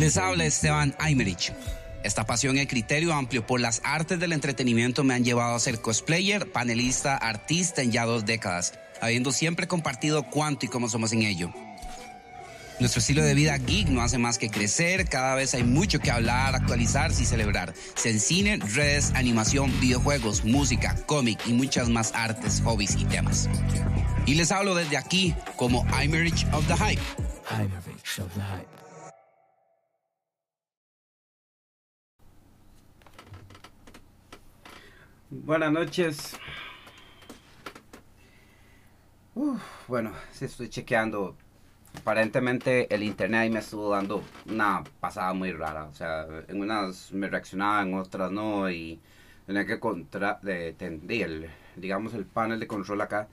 Les habla Esteban Aymerich. Esta pasión y criterio amplio por las artes del entretenimiento me han llevado a ser cosplayer, panelista, artista en ya dos décadas, habiendo siempre compartido cuánto y cómo somos en ello. Nuestro estilo de vida geek no hace más que crecer, cada vez hay mucho que hablar, actualizarse y celebrar. Sea en cine, redes, animación, videojuegos, música, cómic y muchas más artes, hobbies y temas. Y les hablo desde aquí como I'm Rich of the Hype. of the Hype. Buenas noches. bueno, si estoy chequeando. Aparentemente el internet ahí me estuvo dando una pasada muy rara. O sea, en unas me reaccionaba, en otras no. Y tenía que contra de, el, digamos el panel de control acá.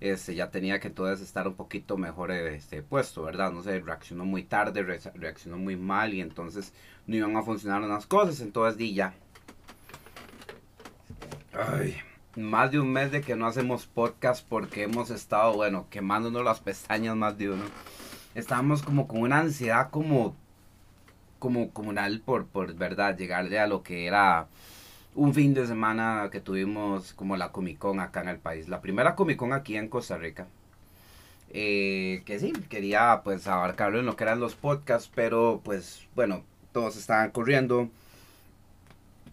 Este, ya tenía que entonces estar un poquito mejor este, puesto, ¿verdad? No sé, reaccionó muy tarde, reaccionó muy mal y entonces no iban a funcionar unas cosas. Entonces di ya, Ay, más de un mes de que no hacemos podcast porque hemos estado, bueno, quemándonos las pestañas más de uno. Estábamos como con una ansiedad como, como comunal por, por verdad, llegarle a lo que era un fin de semana que tuvimos como la Comic Con acá en el país. La primera Comic Con aquí en Costa Rica. Eh, que sí, quería pues abarcarlo en lo que eran los podcasts, pero pues bueno, todos estaban corriendo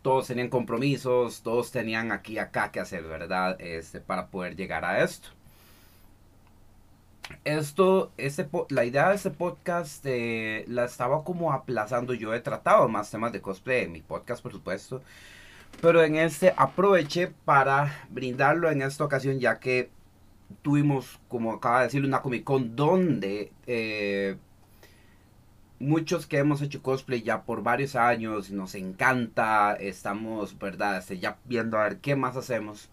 todos tenían compromisos, todos tenían aquí acá que hacer, ¿verdad? Este, para poder llegar a esto. Esto, este, la idea de este podcast eh, la estaba como aplazando. Yo he tratado más temas de cosplay en mi podcast, por supuesto. Pero en este aproveché para brindarlo en esta ocasión, ya que tuvimos, como acaba de decir, una Comic Con donde eh, muchos que hemos hecho cosplay ya por varios años, nos encanta, estamos, ¿verdad? Este, ya viendo a ver qué más hacemos.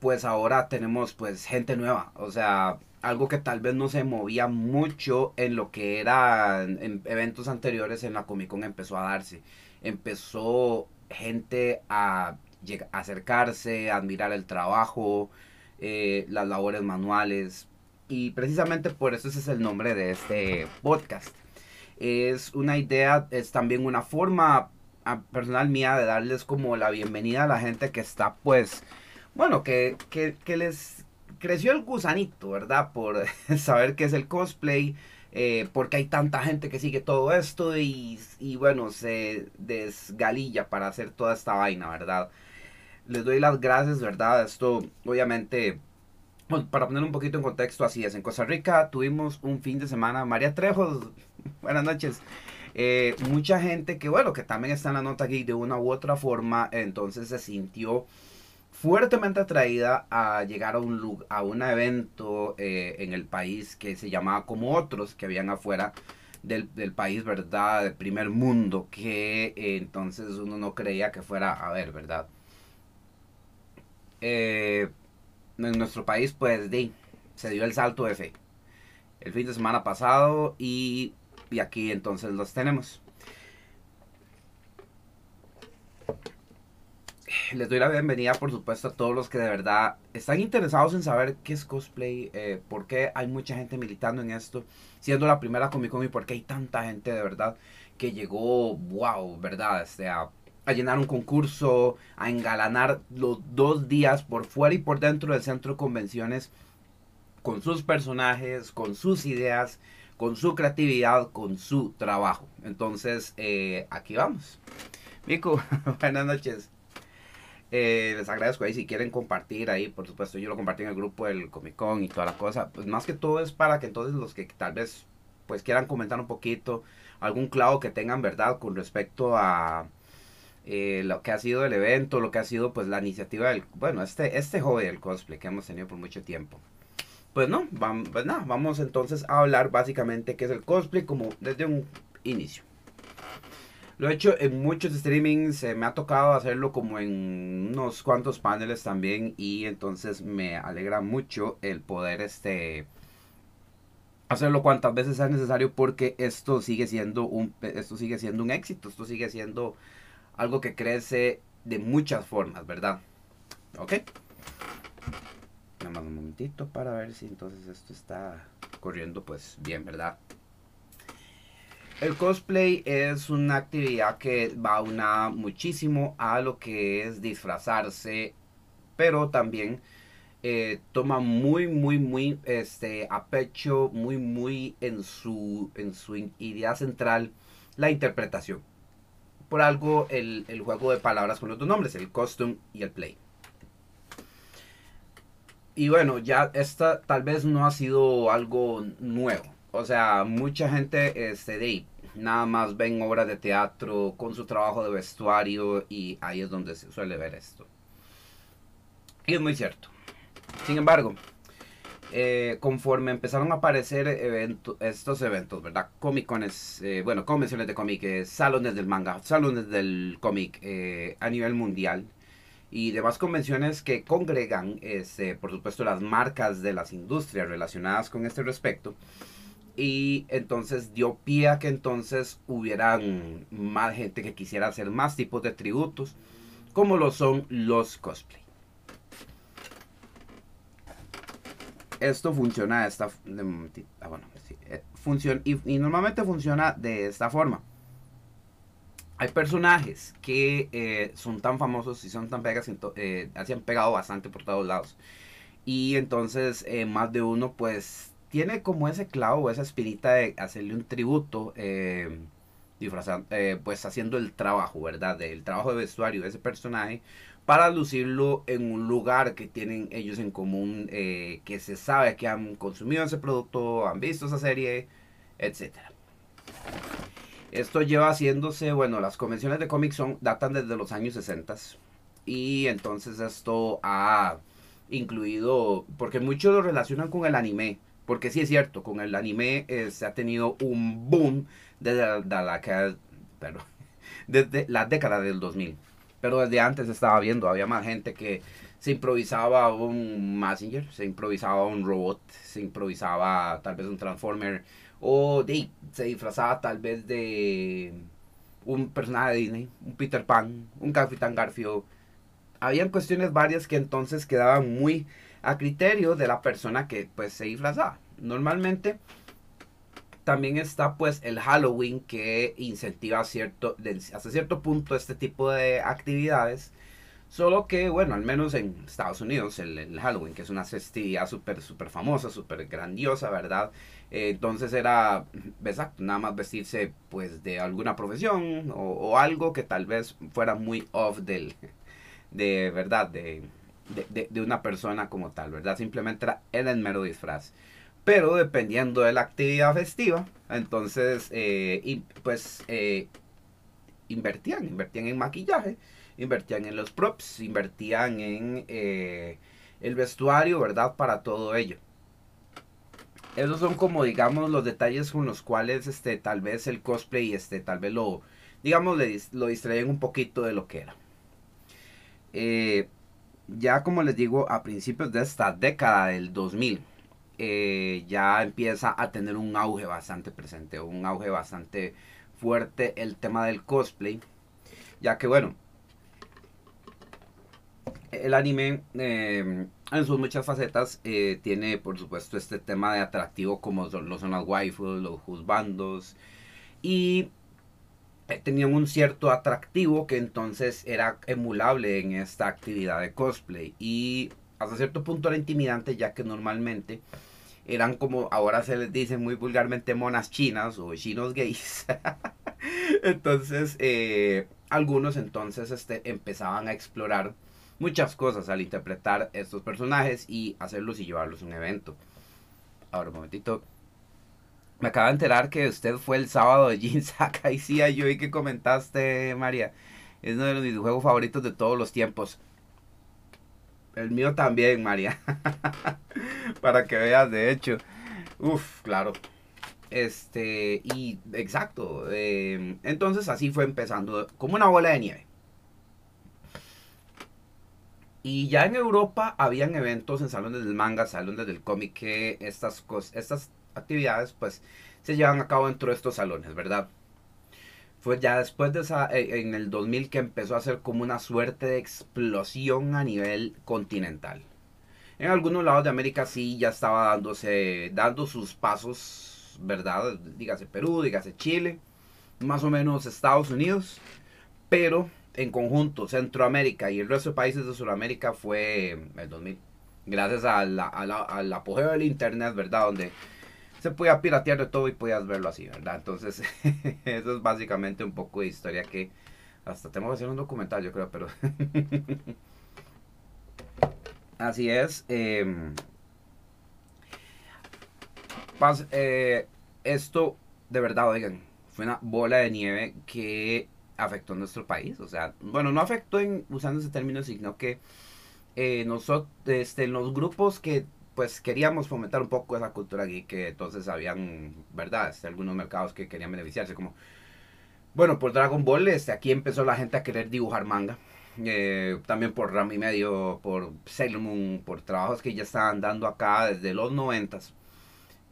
Pues ahora tenemos pues gente nueva, o sea, algo que tal vez no se movía mucho en lo que era en eventos anteriores en la Comic Con empezó a darse. Empezó gente a, acercarse, a admirar el trabajo, eh, las labores manuales, y precisamente por eso ese es el nombre de este podcast. Es una idea, es también una forma personal mía de darles como la bienvenida a la gente que está pues, bueno, que, que, les creció el gusanito, ¿verdad? Por saber qué es el cosplay, eh, porque hay tanta gente que sigue todo esto y, y, bueno, se desgalilla para hacer toda esta vaina, ¿verdad? Les doy las gracias, ¿verdad? Esto obviamente para poner un poquito en contexto, así es. En Costa Rica tuvimos un fin de semana. María Trejos, buenas noches. Eh, mucha gente que, bueno, que también está en la nota aquí de una u otra forma, entonces se sintió fuertemente atraída a llegar a un, a un evento eh, en el país que se llamaba como otros que habían afuera del, país, ¿verdad? Del primer mundo, que eh, entonces uno no creía que fuera a ver, ¿verdad? Eh, en nuestro país, pues, se dio el salto fe. El fin de semana pasado y, y aquí entonces los tenemos. Les doy la bienvenida, por supuesto, a todos los que de verdad están interesados en saber qué es cosplay, eh, por qué hay mucha gente militando en esto, siendo la primera Comic Con y por qué hay tanta gente de verdad que llegó, wow, ¿verdad? Este, a a llenar un concurso, a engalanar los dos días por fuera y por dentro del centro de convenciones con sus personajes, con sus ideas, con su creatividad, con su trabajo. Entonces, eh, aquí vamos. Mico, buenas noches. Eh, les agradezco ahí si quieren compartir ahí, por supuesto, yo lo compartí en el grupo del Comic Con y toda la cosa. Pues más que todo es para que entonces los que tal vez pues quieran comentar un poquito, algún clavo que tengan verdad con respecto a, eh, lo que ha sido el evento, lo que ha sido pues la iniciativa del, bueno, este, este hobby del cosplay que hemos tenido por mucho tiempo. Pues no, vamos, pues vamos entonces a hablar básicamente qué es el cosplay como desde un inicio. Lo he hecho en muchos streamings, me ha tocado hacerlo como en unos cuantos paneles también y entonces me alegra mucho el poder este hacerlo cuantas veces sea necesario porque esto sigue siendo un esto sigue siendo un éxito, esto sigue siendo algo que crece de muchas formas, ¿verdad? ¿Ok? Nada más un momentito para ver si entonces esto está corriendo pues bien, ¿verdad? El cosplay es una actividad que va una muchísimo a lo que es disfrazarse, pero también eh, toma muy, muy, muy este, a pecho, muy, muy en su, en su idea central la interpretación. Por algo el, el juego de palabras con los dos nombres, el costume y el play. Y bueno, ya esta tal vez no ha sido algo nuevo. O sea, mucha gente este, de nada más ven obras de teatro con su trabajo de vestuario y ahí es donde se suele ver esto. Y es muy cierto. Sin embargo, eh, conforme empezaron a aparecer estos eventos, ¿verdad? Comic Cones, eh, bueno, convenciones de cómic, eh, salones del manga, salones del cómic a nivel mundial y demás convenciones que congregan, este, por supuesto, las marcas de las industrias relacionadas con este respecto y entonces dio pie a que entonces hubieran más gente que quisiera hacer más tipos de tributos, como lo son los cosplay. Esto funciona de esta ah, bueno, eh, funciona, y, normalmente funciona de esta forma. Hay personajes que eh, son tan famosos y son tan pegas, eh, han pegado bastante por todos lados. Y entonces más de uno pues tiene como ese clavo, esa espinita de hacerle un tributo, eh, disfrazando, eh, pues haciendo el trabajo, ¿verdad? El trabajo de vestuario de ese personaje para lucirlo en un lugar que tienen ellos en común, eh, que se sabe que han consumido ese producto, han visto esa serie, etc. Esto lleva haciéndose, bueno, las convenciones de cómics son, datan desde los años 60 y entonces esto ha incluido, porque muchos lo relacionan con el anime, porque sí es cierto, con el anime eh, se ha tenido un boom desde la, desde la década del 2000. Pero desde antes estaba viendo, había más gente que se improvisaba un Messenger, se improvisaba un robot, se improvisaba tal vez un Transformer, o se disfrazaba tal vez de un personaje de Disney, un Peter Pan, un Capitán Garfield. Habían cuestiones varias que entonces quedaban muy a criterio de la persona que pues se disfraza. Normalmente también está pues el Halloween que incentiva cierto, hasta cierto punto este tipo de actividades. Solo que, bueno, al menos en Estados Unidos, el, Halloween, que es una festividad súper, súper famosa, súper grandiosa, ¿verdad? Eh, entonces era, exacto, nada más vestirse pues de alguna profesión o, algo que tal vez fuera muy off del, de verdad, de, de, una persona como tal, ¿verdad? Simplemente era, el mero disfraz. Pero dependiendo de la actividad festiva, entonces, eh, y, pues, eh, invertían, invertían en maquillaje, invertían en los props, invertían en eh, el vestuario, ¿verdad? Para todo ello. Esos son como, digamos, los detalles con los cuales, este, tal vez el cosplay, este, tal vez lo, digamos, lo distraen un poquito de lo que era. Ya como les digo, a principios de esta década del 2000, eh, ya empieza a tener un auge bastante presente, un auge bastante fuerte el tema del cosplay, ya que bueno, el anime em, en sus muchas facetas eh, tiene por supuesto este tema de atractivo como lo son las waifus, los juzbandos y eh, tenían un cierto atractivo que entonces era emulable en esta actividad de cosplay. Y hasta cierto punto era intimidante ya que normalmente eran como ahora se les dice muy vulgarmente monas chinas o chinos gays entonces eh, algunos entonces este, empezaban a explorar muchas cosas al interpretar estos personajes y hacerlos y llevarlos a un evento ahora un momentito me acaba de enterar que usted fue el sábado de Jin Sakai. Sí, yo vi que comentaste, María. Es uno de mis juegos favoritos de todos los tiempos. El mío también, María. Para que veas, de hecho. Uf, claro. Este, y exacto. Em, entonces así fue empezando, como una bola de nieve. Y ya en Europa habían eventos en salones del manga, salones del cómic, que estas, cosas, estas actividades pues se llevan a cabo dentro de estos salones, ¿verdad? Fue ya después de esa, eh, en el 2000 que empezó a ser como una suerte de explosión a nivel continental. En algunos lados de América sí ya estaba dándose, dando sus pasos, ¿verdad? Dígase Perú, dígase Chile. más o menos Estados Unidos, pero en conjunto Centroamérica y el resto de países de Sudamérica fue el 2000. Gracias al apogeo del Internet, ¿verdad? Donde se podía piratear de todo y podías verlo así, ¿verdad? Entonces, eso es básicamente un poco de historia que hasta tengo que hacer un documental, yo creo, pero... así es. Em, eh, esto, de verdad, oigan, fue una bola de nieve que afectó a nuestro país. O sea, bueno, no afectó en usando ese término, sino que eh, nosotros, este, los grupos que pues queríamos fomentar un poco esa cultura geek, que entonces habían, ¿verdad? Este, algunos mercados que querían beneficiarse, como, bueno, por Dragon Ball, este, aquí empezó la gente a querer dibujar manga. Eh, también por Ram y Medio, por Sailor Moon, por trabajos que ya estaban dando acá desde los noventas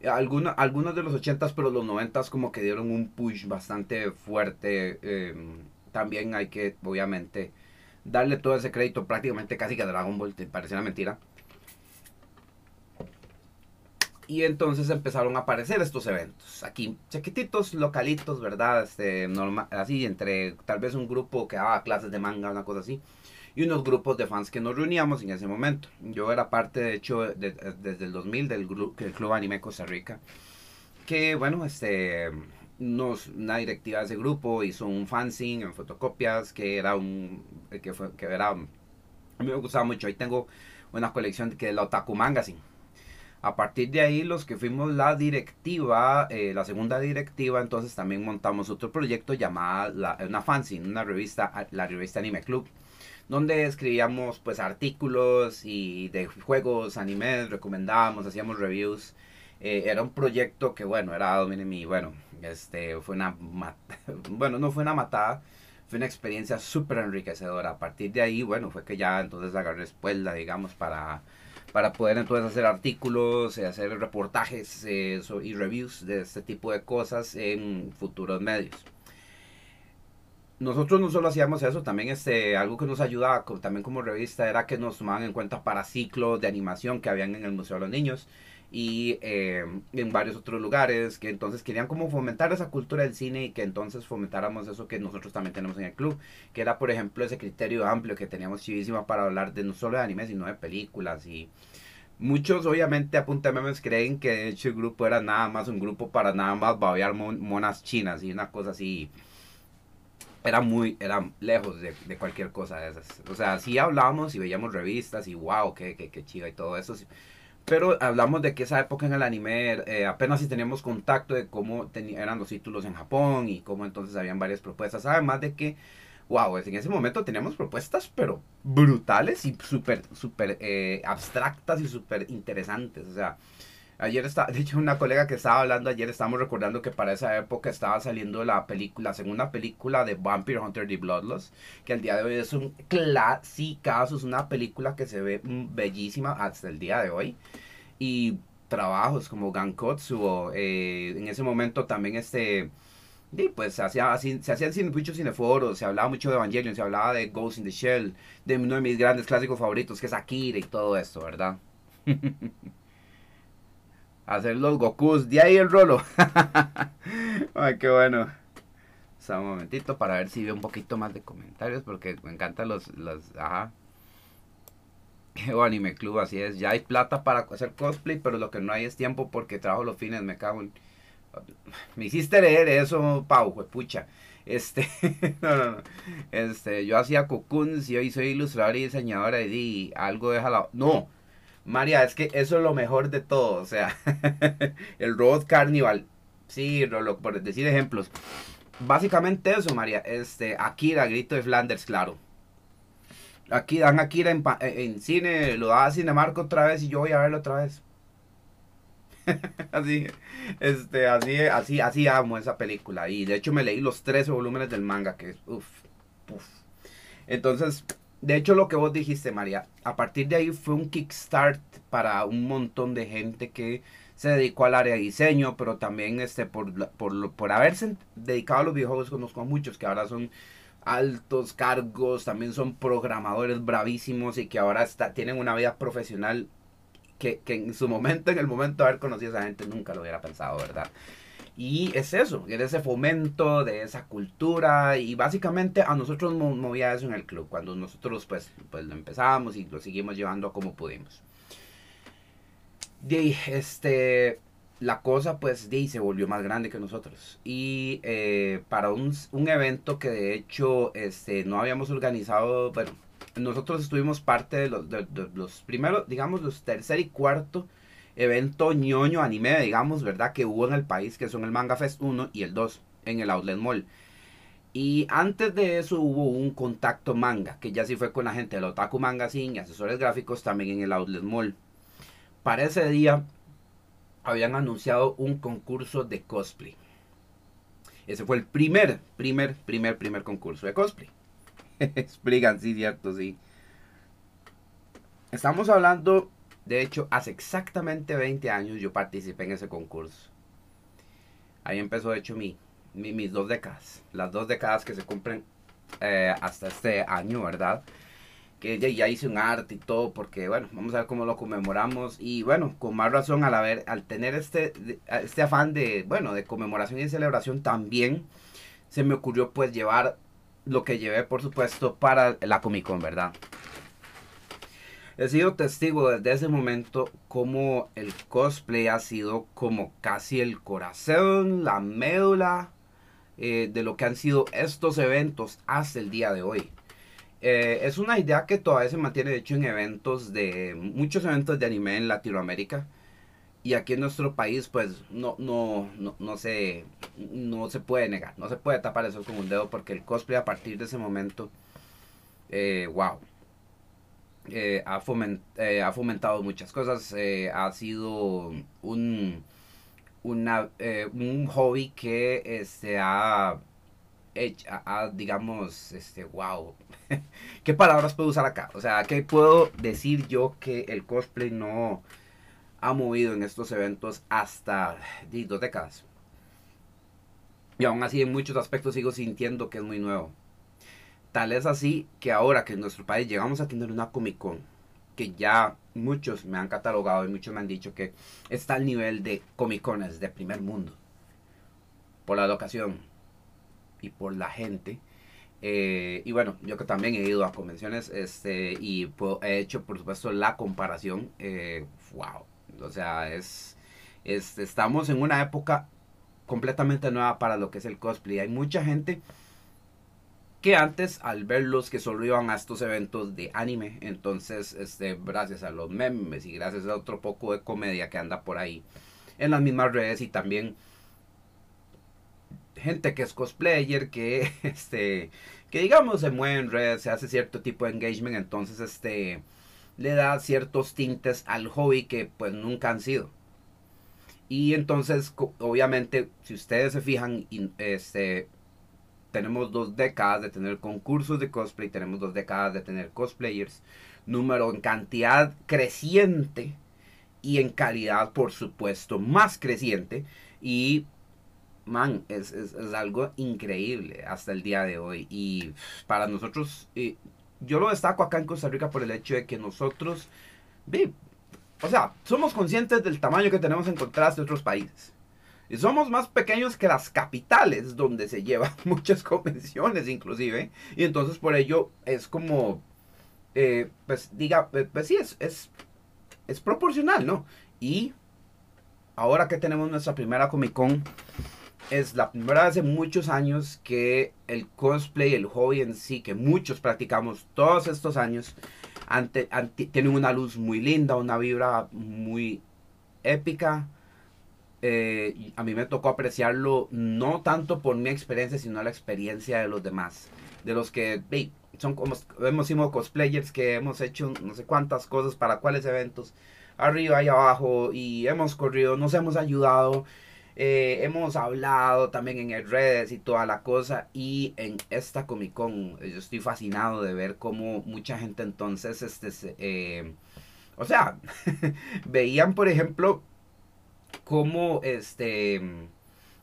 algunos, algunos de los 80 pero los 90 como que dieron un push bastante fuerte. Em, también hay que, obviamente, darle todo ese crédito prácticamente casi que a Dragon Ball, te parece una mentira. Y entonces empezaron a aparecer estos eventos. Aquí, chiquititos, localitos, ¿verdad? Este, normal, así, entre tal vez un grupo que daba clases de manga, una cosa así y unos grupos de fans que nos reuníamos en ese momento. Yo era parte, de hecho, desde el 2000 del, del Club Anime Costa Rica, que, bueno, este, nos, una directiva de ese grupo hizo un fanzine en fotocopias, que era un, que, fue, que era, a mí me gustaba mucho, ahí tengo una colección que es la Otaku Magazine. A partir de ahí, los que fuimos la directiva, eh, la segunda directiva, entonces también montamos otro proyecto llamado la, una fanzine, una revista, la revista Anime Club donde escribíamos pues artículos y de juegos, animes, recomendábamos, hacíamos reviews. Eh, era un proyecto que bueno, era mi, bueno, este fue una bueno, no fue una matada, fue una experiencia súper enriquecedora. A partir de ahí, bueno, fue que ya entonces agarré espuela, digamos, para para poder entonces hacer artículos, eh, hacer reportajes eh, y reviews de este tipo de cosas en futuros medios. Nosotros no solo hacíamos eso, también este, algo que nos ayudaba también como revista era que nos tomaban en cuenta para ciclos de animación que habían en el Museo de los Niños y eh, en varios otros lugares que entonces querían como fomentar esa cultura del cine y que entonces fomentáramos eso que nosotros también tenemos en el club, que era por ejemplo ese criterio amplio que teníamos chivísima para hablar de no solo de anime sino de películas y muchos obviamente a punta de memes creen que de hecho el grupo era nada más un grupo para nada más babear monas chinas y una cosa así era muy, era lejos de, cualquier cosa de esas. O sea, sí hablábamos y veíamos revistas y wow, qué, qué, qué chiva y todo eso. Pero hablamos de que esa época en el anime eh, apenas si teníamos contacto de cómo eran los títulos en Japón y cómo entonces habían varias propuestas. Además de que, wow, en ese momento teníamos propuestas, pero brutales y súper, súper eh, abstractas y súper interesantes. O sea, Ayer está, de hecho, una colega que estaba hablando ayer, estamos recordando que para esa época estaba saliendo la película, la segunda película de Vampire Hunter The Bloodlust, que al día de hoy es un clásico, es una película que se ve bellísima hasta el día de hoy. Y trabajos como Gankotsu, eh, en ese momento también este... Y pues se, hacía, se hacían muchos cineforos, se hablaba mucho de Evangelion, se hablaba de Ghost in the Shell, de uno de mis grandes clásicos favoritos que es Akira y todo esto, ¿verdad? hacer los Gokus. De ahí el rolo. Ay, qué bueno. O un momentito para ver si veo un poquito más de comentarios porque me encantan los, los, ajá. Anime Club, así es. Ya hay plata para hacer cosplay, pero lo que no hay es tiempo porque trabajo los fines, me cago en... Me hiciste leer eso, Pau, pucha. Este, no, no, no. Este, yo hacía cocoons y hoy soy ilustrador y diseñadora y algo de la... No, María, es que eso es lo mejor de todo. O sea, el Road Carnival. Sí, por decir ejemplos. Básicamente eso, María. Este, Akira, Grito de Flanders, claro. Aquí dan Akira en, en cine, lo da Cinemarco otra vez y yo voy a verlo otra vez. así, este, así, así, así amo esa película. Y de hecho me leí los 13 volúmenes del manga, que es, uff. Entonces, de hecho, lo que vos dijiste, María, a partir de ahí fue un kickstart para un montón de gente que se dedicó al área de diseño, pero también este, por, por, por haberse dedicado a los videojuegos, conozco a muchos que ahora son altos cargos, también son programadores bravísimos y que ahora está, tienen una vida profesional que, que en su momento, en el momento de haber conocido a esa gente, nunca lo hubiera pensado, ¿verdad? Y es eso, era ese fomento de esa cultura y básicamente a nosotros nos movía eso en el club, cuando nosotros pues, pues lo empezamos y lo seguimos llevando como pudimos. De este, la cosa pues de, se volvió más grande que nosotros. Y eh, para un, un, evento que de hecho este, no habíamos organizado, bueno, nosotros estuvimos parte de los, de, los primeros, digamos, los tercer y cuarto evento ñoño anime, digamos, ¿verdad? Que hubo en el país, que son el Manga Fest 1 y el 2 en el Outlet Mall. Y antes de eso hubo un contacto manga, que ya sí fue con la gente del Otaku Magazine y asesores gráficos también en el Outlet Mall. Para ese día habían anunciado un concurso de cosplay. Ese fue el primer, primer, primer, primer concurso de cosplay. Explican, cierto, sí. Estamos hablando, de hecho, hace exactamente 20 años yo participé en ese concurso. Ahí empezó, de hecho, mi, mis dos décadas. Las dos décadas que se cumplen eh, hasta este año, ¿verdad? que ya, hice un arte y todo, porque bueno, vamos a ver cómo lo conmemoramos. Y bueno, con más razón al haber, al tener este, este afán de, bueno, de conmemoración y celebración, también se me ocurrió pues llevar lo que llevé, por supuesto, para la Comic Con, ¿verdad? He sido testigo desde ese momento como el cosplay ha sido como casi el corazón, la médula eh, de lo que han sido estos eventos hasta el día de hoy. Eh, es una idea que todavía se mantiene, de hecho, en eventos de, muchos eventos de anime en Latinoamérica. Y aquí en nuestro país, pues, no, no, no, no, se, no se puede negar, no se puede tapar eso con un dedo porque el cosplay a partir de ese momento, eh, wow, eh, ha, ha, fomentado muchas cosas, ha sido un, un hobby que este, ha a, digamos, este, wow, ¿qué palabras puedo usar acá? O sea, ¿qué puedo decir yo que el cosplay no ha movido en estos eventos hasta dos décadas? Y aún así en muchos aspectos sigo sintiendo que es muy nuevo. Tal es así que ahora que en nuestro país llegamos a tener una Comic Con, que ya muchos me han catalogado y muchos me han dicho que está al nivel de Comic Cones de primer mundo. Por la locación, y por la gente. Eh, y bueno, yo que también he ido a convenciones este, y he hecho, por supuesto, la comparación. Eh, wow. O sea, es, estamos en una época completamente nueva para lo que es el cosplay. Hay mucha gente que antes al verlos que solo iban a estos eventos de anime, entonces este, gracias a los memes y gracias a otro poco de comedia que anda por ahí en las mismas redes y también gente que es cosplayer, que este, que digamos se mueve en redes, se hace cierto tipo de engagement, entonces este le da ciertos tintes al hobby que pues nunca han sido. Y entonces, obviamente, si ustedes se fijan, este, tenemos dos décadas de tener concursos de cosplay, tenemos dos décadas de tener cosplayers, número en cantidad creciente y en calidad, por supuesto, más creciente. Y man, es, es, algo increíble hasta el día de hoy. Y para nosotros, yo lo destaco acá en Costa Rica por el hecho de que nosotros, o sea, somos conscientes del tamaño que tenemos en contraste de otros países. Y somos más pequeños que las capitales donde se llevan muchas convenciones inclusive. Y entonces por ello es como, eh, pues diga, pues, sí, es, es, es proporcional, ¿no? Y ahora que tenemos nuestra primera Comic Con, es la primera vez muchos años que el cosplay, el hobby en sí, que muchos practicamos todos estos años, ante, tienen una luz muy linda, una vibra muy épica. Eh, a mí me tocó apreciarlo no tanto por mi experiencia, sino la experiencia de los demás. De los que son como hemos sido cosplayers que hemos hecho no sé cuántas cosas para cuáles eventos, arriba y abajo, y hemos corrido, nos hemos ayudado eh, hemos hablado también en redes y toda la cosa. Y en esta Comic Con, yo estoy fascinado de ver cómo mucha gente entonces, este, eh, o sea, veían, por ejemplo, cómo este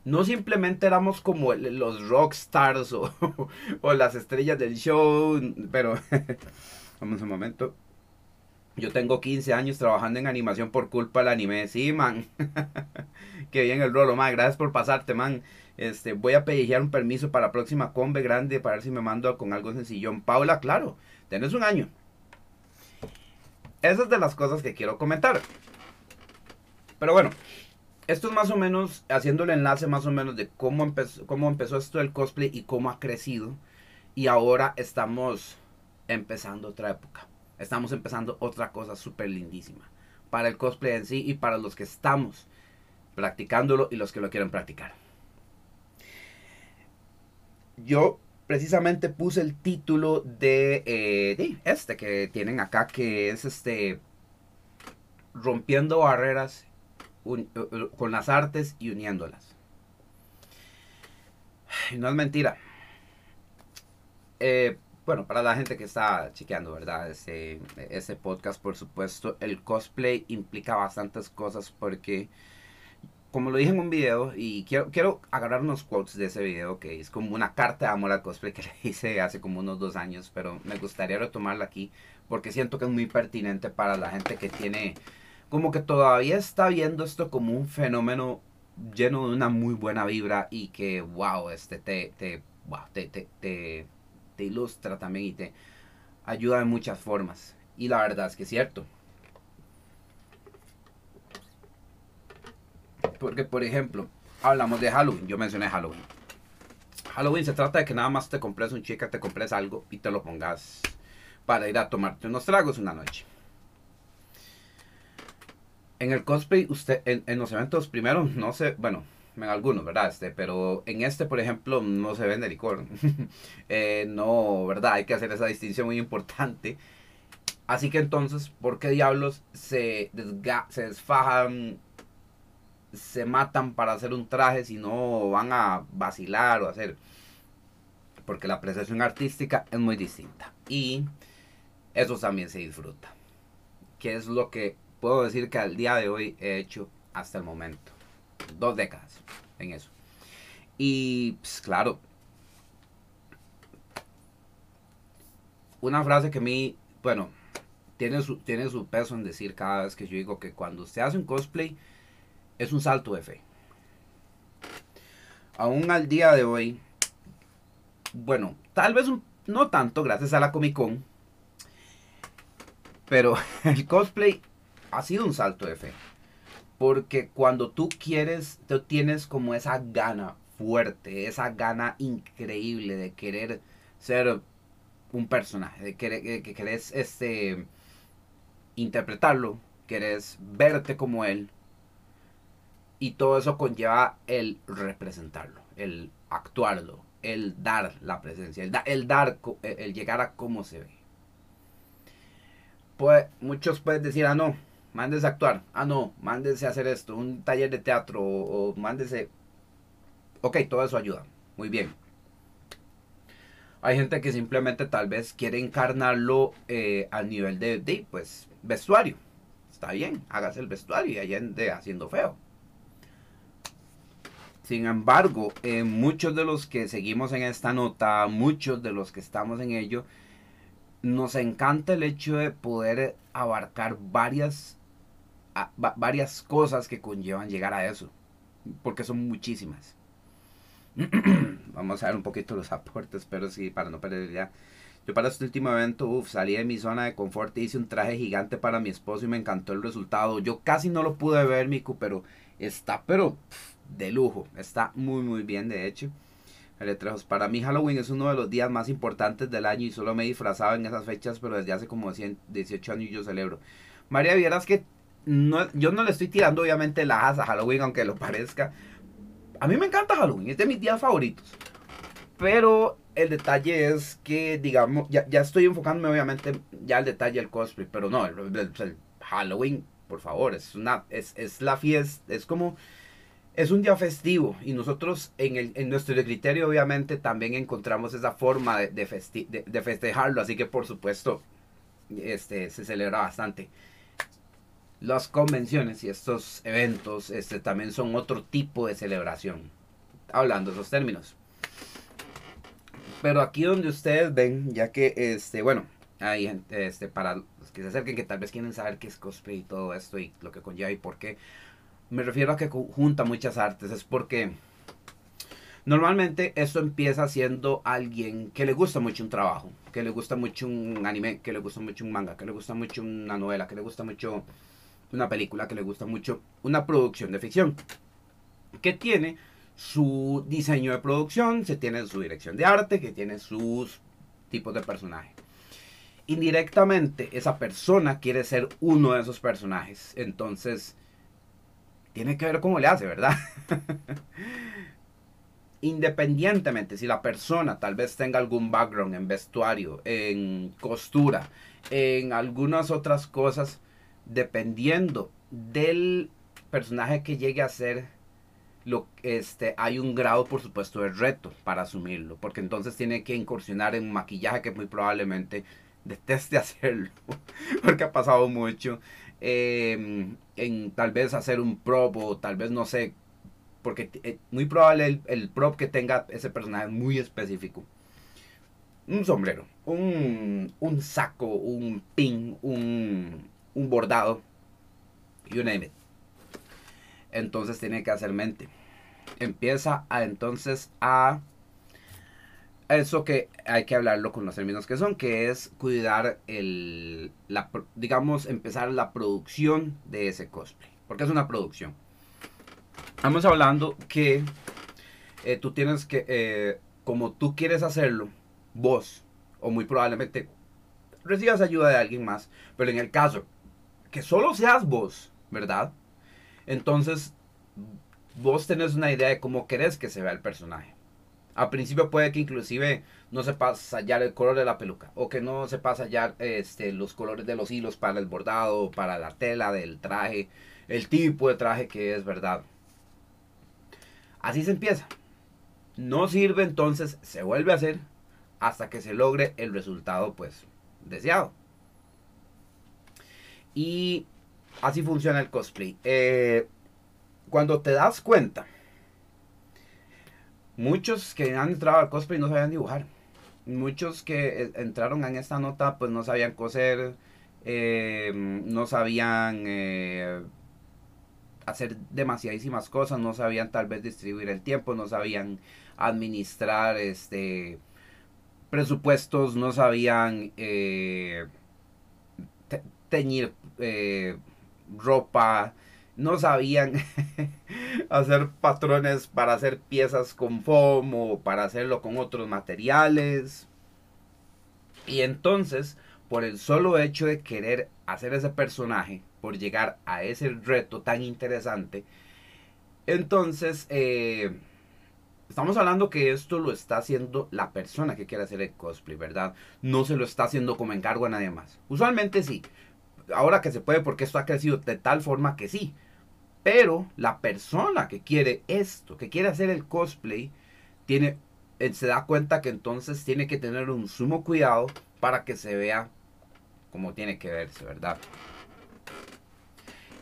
no simplemente éramos como los rockstars o, o las estrellas del show, pero vamos un momento. Yo tengo 15 años trabajando en animación por culpa del anime. Sí, man. que bien el rolo, man. Gracias por pasarte, man. Este, voy a pellejear un permiso para la próxima combe grande para ver si me mando con algo sencillón. Paula, claro, tenés un año. Esas es de las cosas que quiero comentar. Pero bueno, esto es más o menos haciendo el enlace más o menos de cómo empezó, cómo empezó esto del cosplay y cómo ha crecido. Y ahora estamos empezando otra época. Estamos empezando otra cosa súper lindísima. Para el cosplay en sí y para los que estamos practicándolo y los que lo quieren practicar. Yo precisamente puse el título de, eh, de este que tienen acá, que es este rompiendo barreras eh, eh, con las artes y uniéndolas. No es mentira. Eh, bueno, para la gente que está chequeando, ¿verdad? Ese, ese podcast, por supuesto, el cosplay implica bastantes cosas porque, como lo dije en un video, y quiero, quiero agarrar unos quotes de ese video, que es como una carta de amor al cosplay que le hice hace como unos dos años, pero me gustaría retomarla aquí porque siento que es muy pertinente para la gente que tiene como que todavía está viendo esto como un fenómeno lleno de una muy buena vibra y que, wow, este te, te, te, te, te, ilustra también y te ayuda de muchas formas. Y la verdad es que es cierto. Porque, por ejemplo, hablamos de Halloween. Yo mencioné Halloween. Halloween se trata de que nada más te compres un chica, te compres algo y te lo pongas para ir a tomarte unos tragos una noche en el cosplay, usted, en, los eventos primero, no sé, bueno, en algunos, ¿verdad? Este, pero en este, por ejemplo, no se vende licor. Eh, no, ¿verdad? Hay que hacer esa distinción muy importante. Así que entonces, ¿por qué diablos se, desga se desfajan, se matan para hacer un traje si no van a vacilar o hacer? Porque la apreciación artística es muy distinta. Y eso también se disfruta. ¿Qué es lo que puedo decir que al día de hoy he hecho hasta el momento. Dos décadas en eso. Y pues, claro, una frase que a mí, bueno, tiene su, tiene su peso en decir cada vez que yo digo que cuando usted hace un cosplay es un salto de fe. Aún al día de hoy, bueno, tal vez no tanto gracias a la Comic Con, pero el cosplay ha sido un salto de fe. Porque cuando tú quieres, tú tienes como esa gana fuerte, esa gana increíble de querer ser un personaje, de querer, que querés este, interpretarlo, querés verte como él. Y todo eso conlleva el representarlo, el actuarlo, el dar la presencia, el, el dar, el llegar a cómo se ve. Pues muchos pueden decir, ah, no, mándese a actuar. Ah, no, mándese a hacer esto, un taller de teatro o, mándese... Ok, todo eso ayuda. Muy bien. Hay gente que simplemente tal vez quiere encarnarlo eh, al nivel de, pues, vestuario. Está bien, hágase el vestuario y allá haciendo feo. Sin embargo, eh, muchos de los que seguimos en esta nota, muchos de los que estamos en ello, nos encanta el hecho de poder abarcar varias varias cosas que conllevan llegar a eso, porque son muchísimas. Vamos a ver un poquito los aportes, pero sí, para no perder ya. Yo para este último evento, salí de mi zona de confort y hice un traje gigante para mi esposo y me encantó el resultado. Yo casi no lo pude ver, Miku, pero está, pero de lujo. Está muy, muy bien, de hecho. Para mí Halloween es uno de los días más importantes del año y solo me he disfrazado en esas fechas, pero desde hace como 18 años yo celebro. María, vieras que no, yo no le estoy tirando obviamente la a Halloween, aunque lo parezca. A mí me encanta Halloween, es de mis días favoritos. Pero el detalle es que, digamos, ya, estoy enfocándome obviamente ya al detalle del cosplay, pero no, el, Halloween, por favor, es una, es, es, la fiesta, es como, es un día festivo y nosotros en, el, en nuestro criterio obviamente también encontramos esa forma de, de, de festejarlo, así que por supuesto, este, se celebra bastante las convenciones y estos eventos este, también son otro tipo de celebración. Hablando esos términos. Pero aquí donde ustedes ven, ya que, este, bueno, hay gente, este, para los que se acerquen, que tal vez quieren saber qué es cosplay y todo esto y lo que conlleva y por qué. me refiero a que junta muchas artes, es porque normalmente esto empieza siendo alguien que le gusta mucho un trabajo, que le gusta mucho un anime, que le gusta mucho un manga, que le gusta mucho una novela, que le gusta mucho una película, que le gusta mucho una producción de ficción, que tiene su diseño de producción, se tiene su dirección de arte, que tiene sus tipos de personajes. Indirectamente, esa persona quiere ser uno de esos personajes. Entonces, tiene que ver cómo le hace, ¿verdad? Independientemente si la persona tal vez tenga algún background en vestuario, en costura, en algunas otras cosas, dependiendo del personaje que llegue a ser, este, hay un grado, por supuesto, de reto para asumirlo, porque entonces tiene que incursionar en maquillaje que muy probablemente deteste hacerlo, porque ha pasado mucho. Em, en tal vez hacer un prop o tal vez no sé, porque eh, muy probable el, prop que tenga ese personaje muy específico. Un sombrero, un, un saco, un pin, un, un bordado, you name it. Entonces tiene que hacer mente. Empieza a entonces a eso que hay que hablarlo con los términos que son, que es cuidar el, la, digamos, empezar la producción de ese cosplay, porque es una producción. Estamos hablando que eh, tú tienes que, eh, como tú quieres hacerlo, vos, o muy probablemente recibas ayuda de alguien más, pero en el caso que solo seas vos, ¿verdad? Entonces, vos tenés una idea de cómo querés que se vea el personaje. Al principio puede que inclusive no sepas hallar el color de la peluca o que no sepas hallar este, los colores de los hilos para el bordado, para la tela del traje, el tipo de traje que es, ¿verdad? Así se empieza. No sirve entonces, se vuelve a hacer hasta que se logre el resultado pues deseado. Y así funciona el cosplay. Eh, cuando te das cuenta muchos que han entrado al cosplay no sabían dibujar. Muchos que eh, entraron en esta nota pues no sabían coser, eh, no sabían eh, hacer demasiadísimas cosas, no sabían tal vez distribuir el tiempo, no sabían administrar este presupuestos, no sabían teñir ropa, no sabían hacer patrones para hacer piezas con foam o para hacerlo con otros materiales. Y entonces, por el solo hecho de querer hacer ese personaje, por llegar a ese reto tan interesante, entonces eh, estamos hablando que esto lo está haciendo la persona que quiere hacer el cosplay, ¿verdad? No se lo está haciendo como encargo a nadie más. Usualmente sí, ahora que se puede porque esto ha crecido de tal forma que sí. Pero la persona que quiere esto, que quiere hacer el cosplay, tiene, eh, se da cuenta que entonces tiene que tener un sumo cuidado para que se vea como tiene que verse, ¿verdad?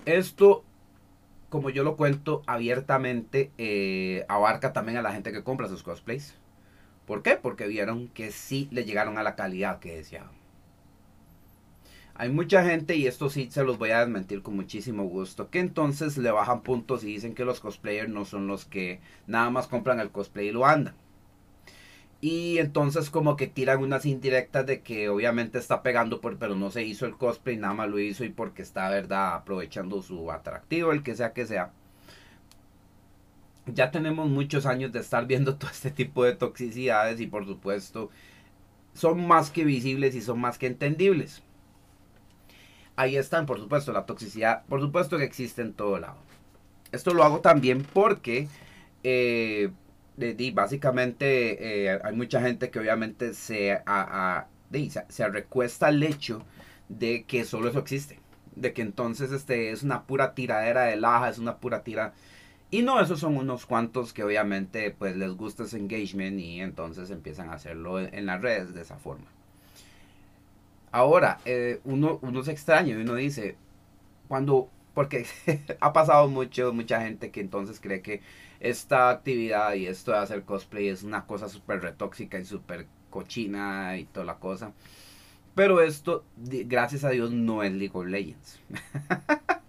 Esto, como yo lo cuento abiertamente, eh, abarca también a la gente que compra sus cosplays. ¿Por qué? Porque vieron que sí le llegaron a la calidad que deseaban. Hay mucha gente, y esto sí se los voy a desmentir con muchísimo gusto, que entonces le bajan puntos y dicen que los cosplayers no son los que nada más compran el cosplay y lo andan. Y entonces como que tiran unas indirectas de que obviamente está pegando, por, pero no se hizo el cosplay, nada más lo hizo y porque está, ¿verdad? Aprovechando su atractivo, el que sea que sea. Ya tenemos muchos años de estar viendo todo este tipo de toxicidades y por supuesto son más que visibles y son más que entendibles ahí están, por supuesto, la toxicidad, por supuesto que existe en todo lado. Esto lo hago también porque eh, básicamente eh, hay mucha gente que obviamente se, se, recuesta al hecho de que solo eso existe. De que entonces este es una pura tiradera de laja, es una pura tira. Y no, esos son unos cuantos que obviamente pues les gusta ese engagement y entonces empiezan a hacerlo en las redes de esa forma. Ahora, eh, uno, uno se extraña y uno dice, cuando, porque ha pasado mucho, mucha gente que entonces cree que esta actividad y esto de hacer cosplay es una cosa súper retóxica y súper cochina y toda la cosa. Pero esto, gracias a Dios, no es League of Legends.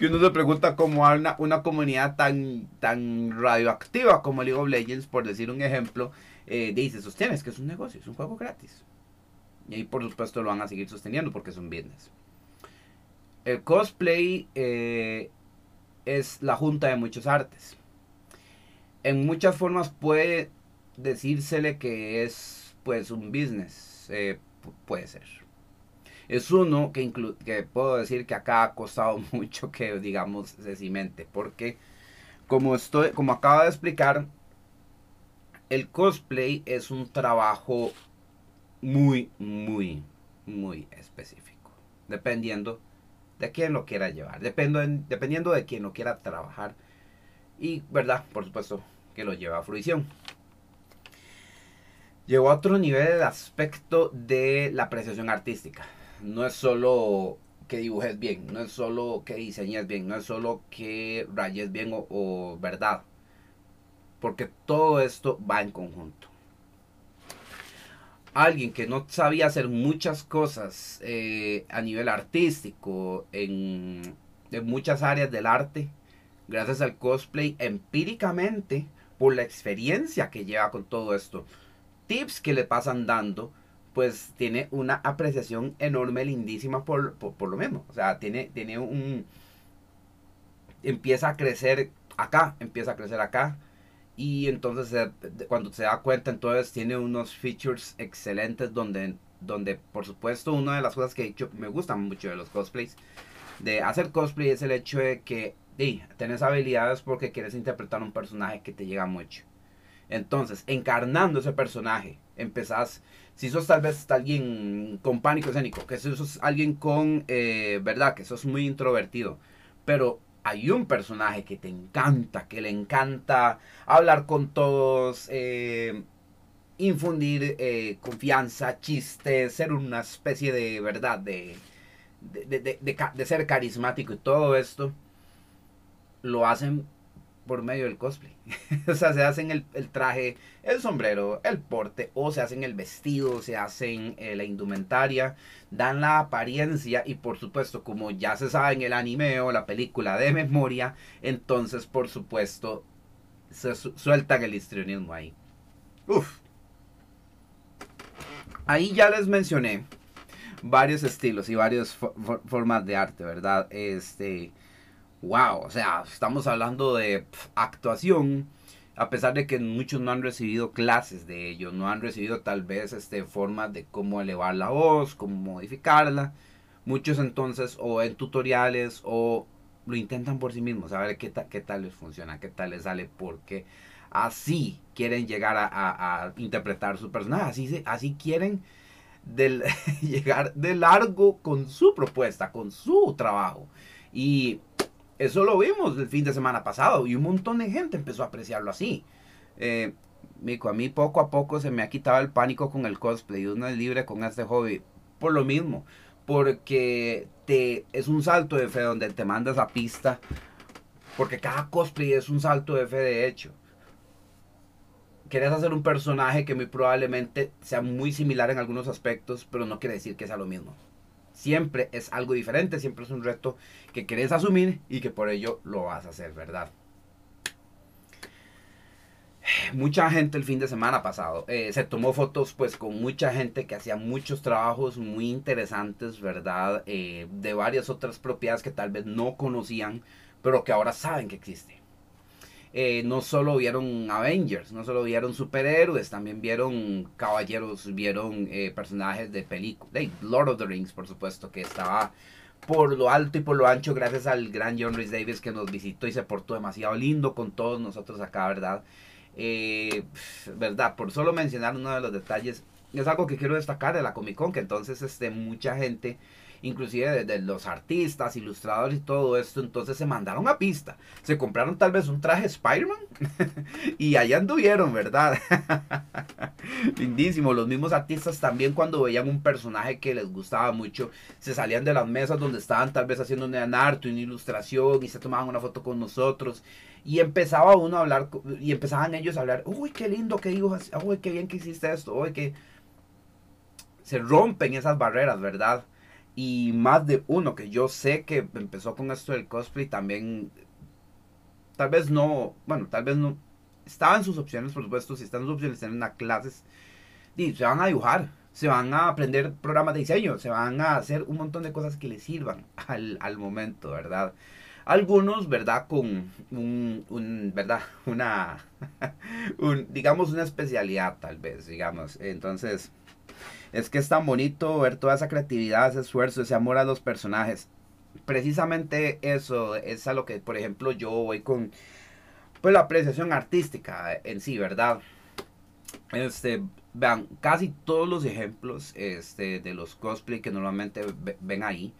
Y uno se pregunta cómo una, una, comunidad tan, tan radioactiva como League of Legends, por decir un ejemplo, eh, dice, sostienes que es un negocio, es un juego gratis. Y ahí por supuesto lo van a seguir sosteniendo porque es un business. El cosplay eh, es la junta de muchos artes. En muchas formas puede decírsele que es pues un business. Eh, puede ser. Es uno que, que puedo decir que acá ha costado mucho que digamos se cimente. Porque como, estoy, como acabo de explicar, el cosplay es un trabajo muy, muy, muy específico. Dependiendo de quién lo quiera llevar. Dependiendo, dependiendo de quién lo quiera trabajar. Y, ¿verdad? Por supuesto que lo lleva a fruición. Llegó a otro nivel el aspecto de la apreciación artística. No es solo que dibujes bien, no es solo que diseñes bien, no es solo que rayes bien o verdad. Porque todo esto va en conjunto alguien que no sabía hacer muchas cosas eh, a nivel artístico en, muchas áreas del arte, gracias al cosplay, empíricamente, por la experiencia que lleva con todo esto, tips que le pasan dando, pues tiene una apreciación enorme, lindísima por, por, lo mismo. O sea, tiene, tiene un... Empieza a crecer acá, empieza a crecer acá y entonces cuando se da cuenta, entonces tiene unos features excelentes donde, donde por supuesto, una de las cosas que dicho, me gustan mucho de los cosplays, de hacer cosplay es el hecho de que hey, tenés habilidades porque quieres interpretar un personaje que te llega mucho. Entonces, encarnando ese personaje, empezás, si sos tal vez alguien con pánico escénico, que sos alguien con, eh, ¿verdad? Que sos muy introvertido, pero hay un personaje que te encanta, que le encanta hablar con todos, eh, infundir eh, confianza, chistes, ser una especie de verdad, de, de, ser carismático y todo esto, lo hacen por medio del cosplay. o sea, se hacen el, traje, el sombrero, el porte, o se hacen el vestido, se hacen eh, la indumentaria, dan la apariencia y por supuesto, como ya se sabe en el anime o la película de memoria, entonces por supuesto se sueltan el histrionismo ahí. Uf. Ahí ya les mencioné varios estilos y varias formas de arte, ¿verdad? Este wow, o sea, estamos hablando de actuación, a pesar de que muchos no han recibido clases de ello, no han recibido tal vez este, formas de cómo elevar la voz, cómo modificarla. Muchos entonces o en tutoriales o lo intentan por sí mismos, a ver qué, qué tal les funciona, qué tal les sale, porque así quieren llegar a, interpretar su personaje, así, así quieren del, llegar de largo con su propuesta, con su trabajo. Y eso lo vimos el fin de semana pasado y un montón de gente empezó a apreciarlo así. Eh, Mico, a mí poco a poco se me ha quitado el pánico con el cosplay. Uno es libre con este hobby. Por lo mismo. Porque te, es un salto de fe donde te mandas a pista. Porque cada cosplay es un salto de fe de hecho. Quieres hacer un personaje que muy probablemente sea muy similar en algunos aspectos, pero no quiere decir que sea lo mismo. Siempre es algo diferente, siempre es un reto que querés asumir y que por ello lo vas a hacer, ¿verdad? Mucha gente el fin de semana pasado eh, se tomó fotos pues con mucha gente que hacía muchos trabajos muy interesantes, ¿verdad? Eh, de varias otras propiedades que tal vez no conocían, pero que ahora saben que existen. Eh, no solo vieron Avengers, no solo vieron superhéroes, también vieron caballeros, vieron eh, personajes de películas, Lord of the Rings, por supuesto, que estaba por lo alto y por lo ancho gracias al gran John Rhys Davis que nos visitó y se portó demasiado lindo con todos nosotros acá, ¿verdad? Eh, verdad, por solo mencionar uno de los detalles, es algo que quiero destacar de la Comic Con, que entonces este, mucha gente inclusive de, los artistas, ilustradores y todo esto, entonces se mandaron a pista, se compraron tal vez un traje Spider-Man y allá anduvieron, ¿verdad? Lindísimo, los mismos artistas también cuando veían un personaje que les gustaba mucho, se salían de las mesas donde estaban tal vez haciendo un arte, una ilustración y se tomaban una foto con nosotros. Y empezaba uno a hablar, y empezaban ellos a hablar, uy, qué lindo que dibujos, uy, qué bien que hiciste esto, uy, que se rompen esas barreras, ¿verdad? Y más de uno que yo sé que empezó con esto del cosplay también, tal vez no, bueno, tal vez no, estaba en sus opciones, por supuesto, si están en sus opciones, tienen unas clases, y se van a dibujar, se van a aprender programas de diseño, se van a hacer un montón de cosas que les sirvan al, momento, ¿verdad? Algunos, ¿verdad? Con un, un ¿verdad? Una, un, digamos, una especialidad tal vez, digamos. Entonces, es que es tan bonito ver toda esa creatividad, ese esfuerzo, ese amor a los personajes. Precisamente eso es a lo que, por ejemplo, yo voy con pues la apreciación artística en sí, ¿verdad? Este, vean, casi todos los ejemplos este, de los cosplay que normalmente ven ahí,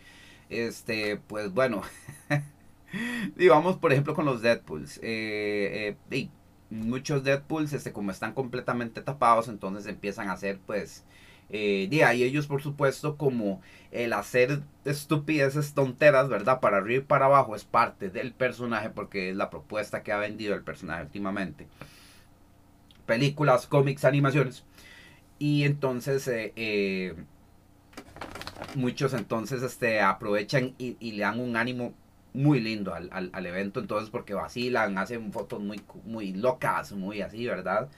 este, pues bueno, digamos por ejemplo con los Deadpools, eh, eh, muchos Deadpools, este, como están completamente tapados, entonces empiezan a hacer pues, eh, y ellos por supuesto como el hacer estupideces, tonteras, ¿verdad? Para arriba y para abajo es parte del personaje porque es la propuesta que ha vendido el personaje últimamente. Películas, cómics, animaciones. Y entonces eh, eh, muchos entonces este, aprovechan y, le dan un ánimo muy lindo al, al, evento. Entonces porque vacilan, hacen fotos muy, muy locas, muy así, ¿verdad?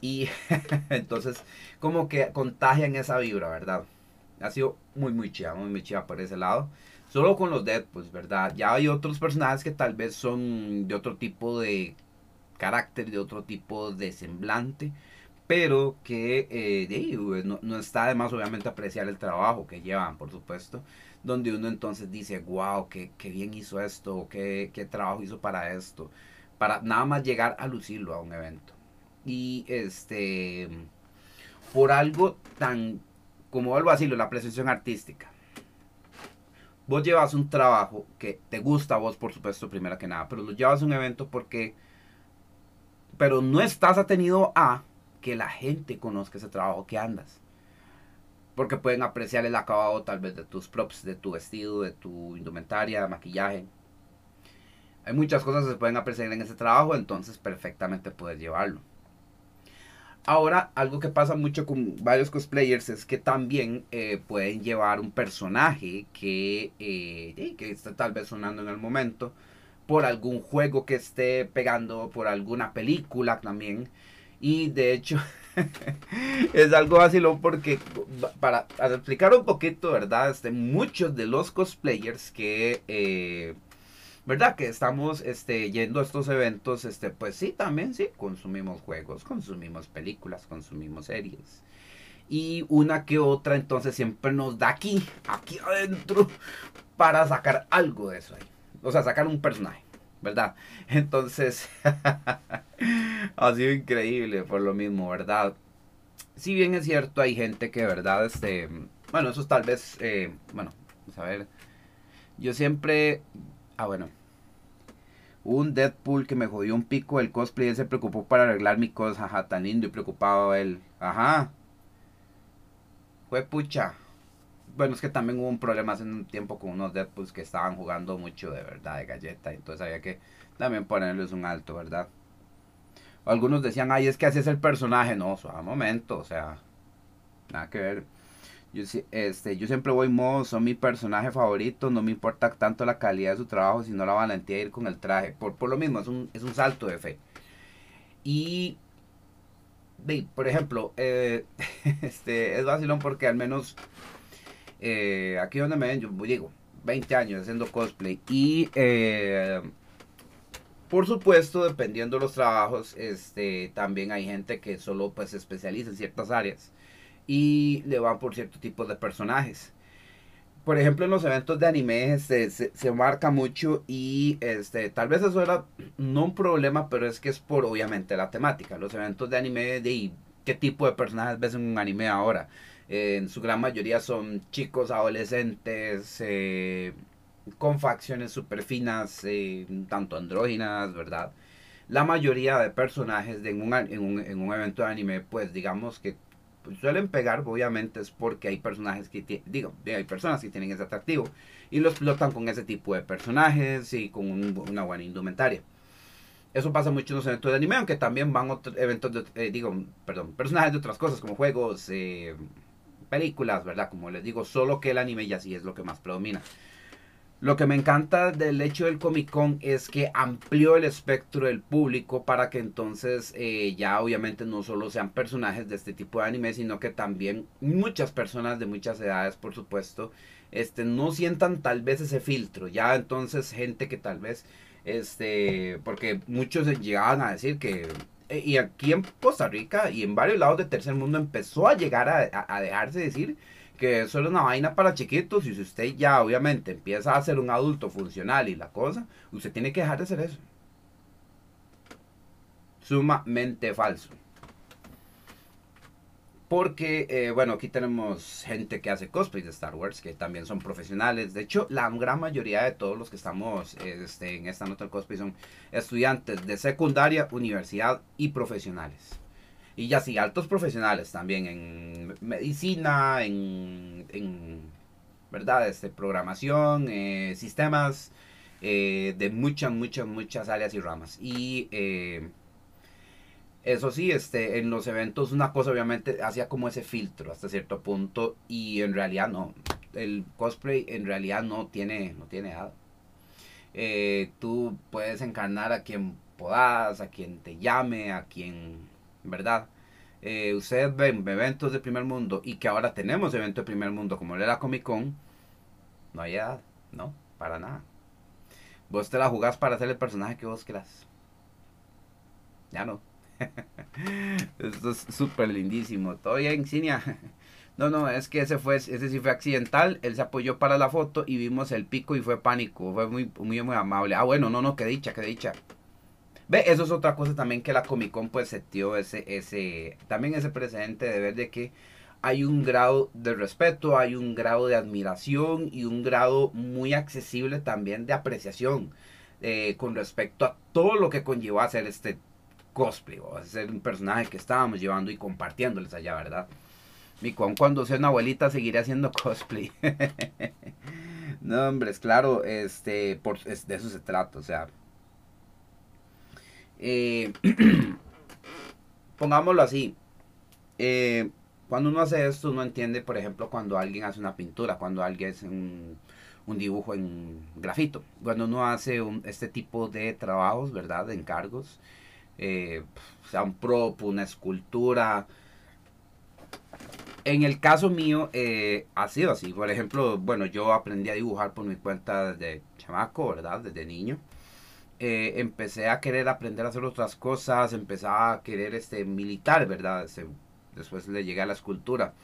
Y entonces como que contagian esa vibra, ¿verdad? Ha sido muy, muy chida, muy, muy chida por ese lado. Solo con los Deadpools, ¿verdad? Ya hay otros personajes que tal vez son de otro tipo de carácter, de otro tipo de semblante pero que eh, no, está de más obviamente apreciar el trabajo que llevan, por supuesto, donde uno entonces dice, wow, qué, qué bien hizo esto, qué, qué trabajo hizo para esto, para nada más llegar a lucirlo a un evento. Y este, por algo tan, como vuelvo a la apreciación artística. Vos llevas un trabajo que te gusta a vos, por supuesto, primero que nada, pero lo llevas a un evento porque, pero no estás atenido a que la gente conozca ese trabajo que andas. Porque pueden apreciar el acabado tal vez de tus props, de tu vestido, de tu indumentaria, maquillaje. Hay muchas cosas que se pueden apreciar en ese trabajo, entonces perfectamente puedes llevarlo. Ahora, algo que pasa mucho con varios cosplayers es que también eh, pueden llevar un personaje que, eh, que está tal vez sonando en el momento, por algún juego que esté pegando, por alguna película también. Y de hecho, es algo vacilón porque, para, explicar un poquito, ¿verdad? Este, muchos de los cosplayers que, eh, ¿verdad? Que estamos este, yendo a estos eventos, este, pues sí, también sí, consumimos juegos, consumimos películas, consumimos series. Y una que otra, entonces siempre nos da aquí, aquí adentro, para sacar algo de eso ahí. O sea, sacar un personaje. ¿verdad? Entonces, ha sido increíble por lo mismo, ¿verdad? Si bien es cierto, hay gente que, ¿verdad? Este, bueno, eso tal vez, eh, bueno, vamos a ver. Yo siempre, ah, bueno, un Deadpool que me jodió un pico el cosplay, él se preocupó para arreglar mi cosa, ajá, tan lindo y preocupado él, ajá. Fue pucha bueno, es que también hubo un problema hace un tiempo con unos Deadpools que estaban jugando mucho de verdad de galleta. Entonces había que también ponerles un alto, ¿verdad? algunos decían, ay, es que así es el personaje. No, a momento, o sea, nada que ver. Yo, este, yo siempre voy modo, son mi personaje favorito, no me importa tanto la calidad de su trabajo, sino la valentía de ir con el traje. Por, por lo mismo, es un, es un salto de fe. Y, por ejemplo, eh, este, es vacilón porque al menos eh, aquí donde me ven, yo digo, 20 años haciendo cosplay y eh, por supuesto, dependiendo de los trabajos, este, también hay gente que solo pues, se especializa en ciertas áreas y le van por cierto tipo de personajes. Por ejemplo, en los eventos de anime este, se, marca mucho y este, tal vez eso era no un problema, pero es que es por obviamente la temática. Los eventos de anime de qué tipo de personajes ves en un anime ahora en su gran mayoría son chicos, adolescentes, eh, con facciones súper finas, eh, tanto andróginas, ¿verdad? La mayoría de personajes de en, un, en, un, evento de anime, pues digamos que suelen pegar, obviamente es porque hay personajes que digo, hay personas que tienen ese atractivo y lo explotan con ese tipo de personajes y con una buena indumentaria. Eso pasa mucho en los eventos de anime, aunque también van otros eventos de, eh, digo, perdón, personajes de otras cosas como juegos, películas, ¿verdad? Como les digo, solo que el anime ya sí es lo que más predomina. Lo que me encanta del hecho del Comic Con es que amplió el espectro del público para que entonces eh, ya obviamente no solo sean personajes de este tipo de anime, sino que también muchas personas de muchas edades, por supuesto, este, no sientan tal vez ese filtro. Ya entonces gente que tal vez, este, porque muchos llegaban a decir que eh, y aquí en Costa Rica y en varios lados del tercer mundo empezó a llegar a, a dejarse decir que eso era una vaina para chiquitos y si usted ya obviamente empieza a ser un adulto funcional y la cosa, usted tiene que dejar de hacer eso. Sumamente falso. Porque, eh, bueno, aquí tenemos gente que hace cosplay de Star Wars, que también son profesionales. De hecho, la gran mayoría de todos los que estamos este, en esta nota del cosplay son estudiantes de secundaria, universidad y profesionales. Y ya sí, altos profesionales también en medicina, en, en ¿verdad? Este, programación, eh, sistemas, eh, de muchas, muchas, muchas áreas y ramas. Y eh, eso sí, este, en los eventos una cosa obviamente hacía como ese filtro hasta cierto punto y en realidad no. El cosplay en realidad no tiene, no tiene tú puedes encarnar a quien podas, a quien te llame, a quien ¿verdad? Eh, ustedes ven eventos de primer mundo y que ahora tenemos eventos de primer mundo como era Comic Con, no hay edad, no, para nada. Vos te la jugás para hacer el personaje que vos quieras. Ya no. Esto es súper lindísimo. Todo bien, Cinia. No, no, es que ese fue, ese sí fue accidental. Él se apoyó para la foto y vimos el pico y fue pánico. Fue muy, muy, muy amable. Ah, bueno, no, no, qué dicha, qué dicha. Ve, eso es otra cosa también que la Comic Con pues setió ese, ese, también ese precedente de ver de que hay un grado de respeto, hay un grado de admiración y un grado muy accesible también de apreciación eh, con respecto a todo lo que conllevó a hacer este cosplay o a ser un personaje que estábamos llevando y compartiéndoles allá, ¿verdad? Mi con cuando sea una abuelita seguiré haciendo cosplay. no, hombre, es claro, este, por, de eso se trata, o sea, eh, pongámoslo así. Eh, cuando uno hace esto, uno entiende, por ejemplo, cuando alguien hace una pintura, cuando alguien hace un, dibujo en grafito, cuando uno hace este tipo de trabajos, ¿verdad? De encargos, eh, sea un prop, una escultura. En el caso mío, ha sido así. Por ejemplo, bueno, yo aprendí a dibujar por mi cuenta desde chamaco, ¿verdad? Desde niño. Eh, empecé a querer aprender a hacer otras cosas, empecé a querer este, militar, ¿verdad? después le llegué a la escultura.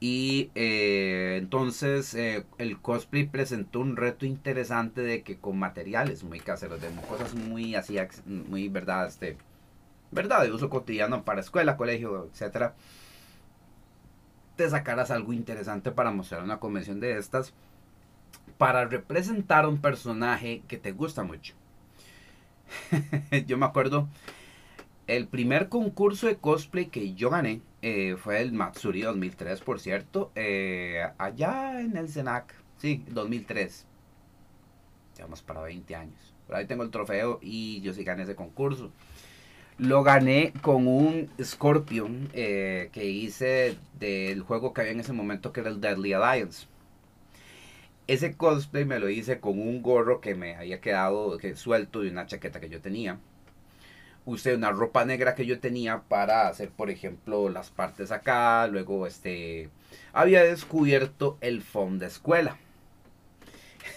Y eh, entonces eh, el cosplay presentó un reto interesante de que con materiales muy caseros, de cosas muy así, muy verdad, este, verdad, de uso cotidiano para escuela, colegio, etcétera, te sacaras algo interesante para mostrar una convención de estas, para representar un personaje que te gusta mucho. yo me acuerdo, el primer concurso de cosplay que yo gané eh, fue el Matsuri 2003, por cierto, eh, allá en el Senac, sí, 2003. Llevamos para 20 años. Por ahí tengo el trofeo y yo sí gané ese concurso. Lo gané con un Scorpion eh, que hice del juego que había en ese momento que era el Deadly Alliance ese cosplay me lo hice con un gorro que me había quedado que, suelto de una chaqueta que yo tenía. Usé una ropa negra que yo tenía para hacer, por ejemplo, las partes acá. Luego, este, había descubierto el fond de escuela.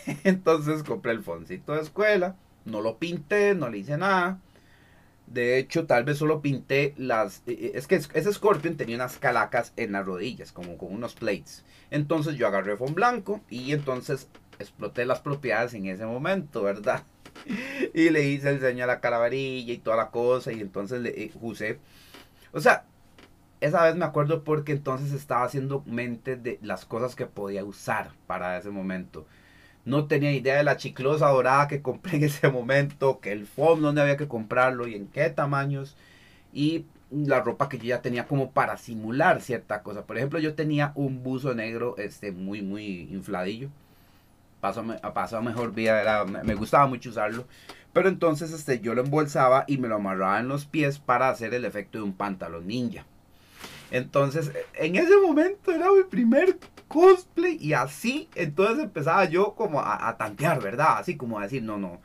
Entonces compré el foncito de escuela. No lo pinté, no le hice nada. De hecho, tal vez solo pinté las... Eh, eh, es que ese Scorpion tenía unas calacas en las rodillas, como con unos plates. Entonces yo agarré fondo blanco y entonces exploté las propiedades en ese momento, ¿verdad? Y le hice el diseño a la calaverilla y toda la cosa y entonces le eh, usé... O sea, esa vez me acuerdo porque entonces estaba haciendo mente de las cosas que podía usar para ese momento. No tenía idea de la chiclosa dorada que compré en ese momento, que el foam, donde había que comprarlo y en qué tamaños. Y la ropa que yo ya tenía como para simular cierta cosa. Por ejemplo, yo tenía un buzo negro este, muy, muy infladillo. Paso, a mejor vida, me gustaba mucho usarlo. Pero entonces este, yo lo embolsaba y me lo amarraba en los pies para hacer el efecto de un pantalón ninja. Entonces, en ese momento era mi primer cosplay y así, entonces empezaba yo como a, tantear, ¿verdad? Así como a decir, no, no,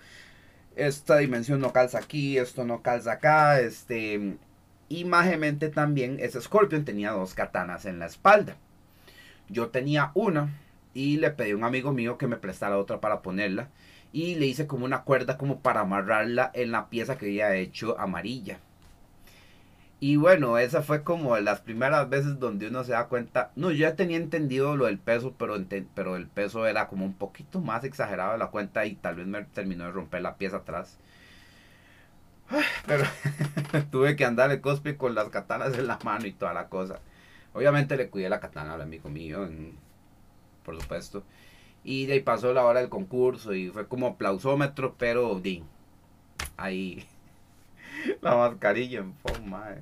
esta dimensión no calza aquí, esto no calza acá, este... Y mágicamente también ese Scorpion tenía dos katanas en la espalda. Yo tenía una y le pedí a un amigo mío que me prestara otra para ponerla. Y le hice como una cuerda como para amarrarla en la pieza que había hecho amarilla. Y bueno, esa fue como las primeras veces donde uno se da cuenta. No, yo ya tenía entendido lo del peso, pero, pero el peso era como un poquito más exagerado de la cuenta y tal vez me terminó de romper la pieza atrás. Pero tuve que andar el cosplay con las katanas en la mano y toda la cosa. Obviamente le cuidé la katana al amigo mío, por supuesto. Y de ahí pasó la hora del concurso y fue como aplausómetro, pero ahí la mascarilla en forma.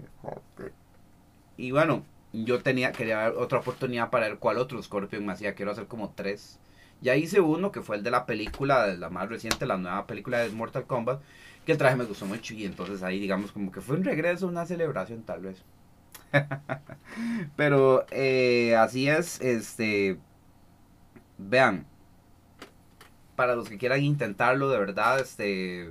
Y bueno, yo tenía, quería ver otra oportunidad para ver cuál otro Scorpion me hacía. Quiero hacer como tres. Ya hice uno que fue el de la película, la más reciente, la nueva película de Mortal Kombat, que el traje me gustó mucho y entonces ahí digamos como que fue un regreso, una celebración tal vez. Pero eh, así es, este, vean, para los que quieran intentarlo de verdad, este,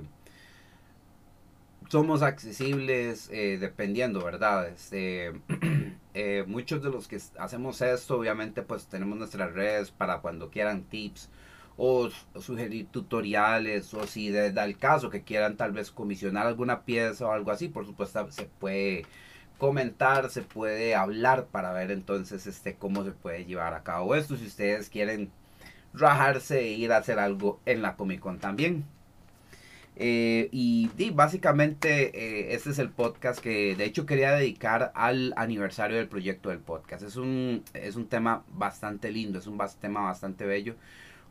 somos accesibles eh, dependiendo, ¿verdad? Este, eh, muchos de los que hacemos esto, obviamente, pues tenemos nuestras redes para cuando quieran tips o sugerir tutoriales o si da el caso que quieran tal vez comisionar alguna pieza o algo así, por supuesto se puede comentar, se puede hablar para ver entonces este cómo se puede llevar a cabo esto si ustedes quieren rajarse e ir a hacer algo en la Comic Con también. Eh, y, básicamente este es el podcast que de hecho quería dedicar al aniversario del proyecto del podcast. Es un, es un tema bastante lindo, es un tema bastante bello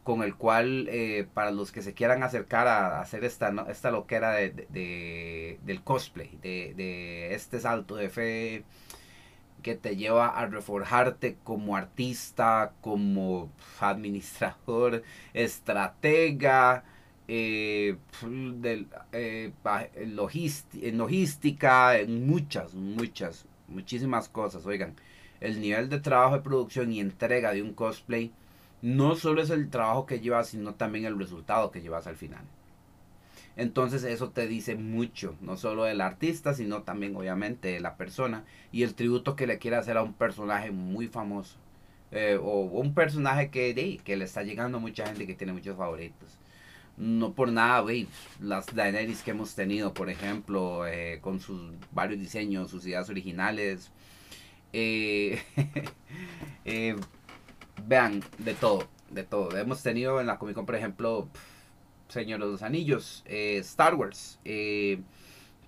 con el cual eh, para los que se quieran acercar a, hacer esta, esta loquera de, del cosplay, de, de este salto de fe que te lleva a reforjarte como artista, como administrador, estratega, eh, eh, en logística, en muchas, muchas, muchísimas cosas. Oigan, el nivel de trabajo de producción y entrega de un cosplay no solo es el trabajo que llevas, sino también el resultado que llevas al final. Entonces eso te dice mucho, no solo del artista, sino también obviamente de la persona y el tributo que le quiere hacer a un personaje muy famoso. Eh, o un personaje que, que le está llegando a mucha gente que tiene muchos favoritos no por nada, güey, las Daenerys que hemos tenido, por ejemplo, eh, con sus varios diseños, sus ideas originales. Eh, eh, vean, de todo, de todo. Hemos tenido en la Comic Con, por ejemplo, Señor de los Anillos, Star Wars.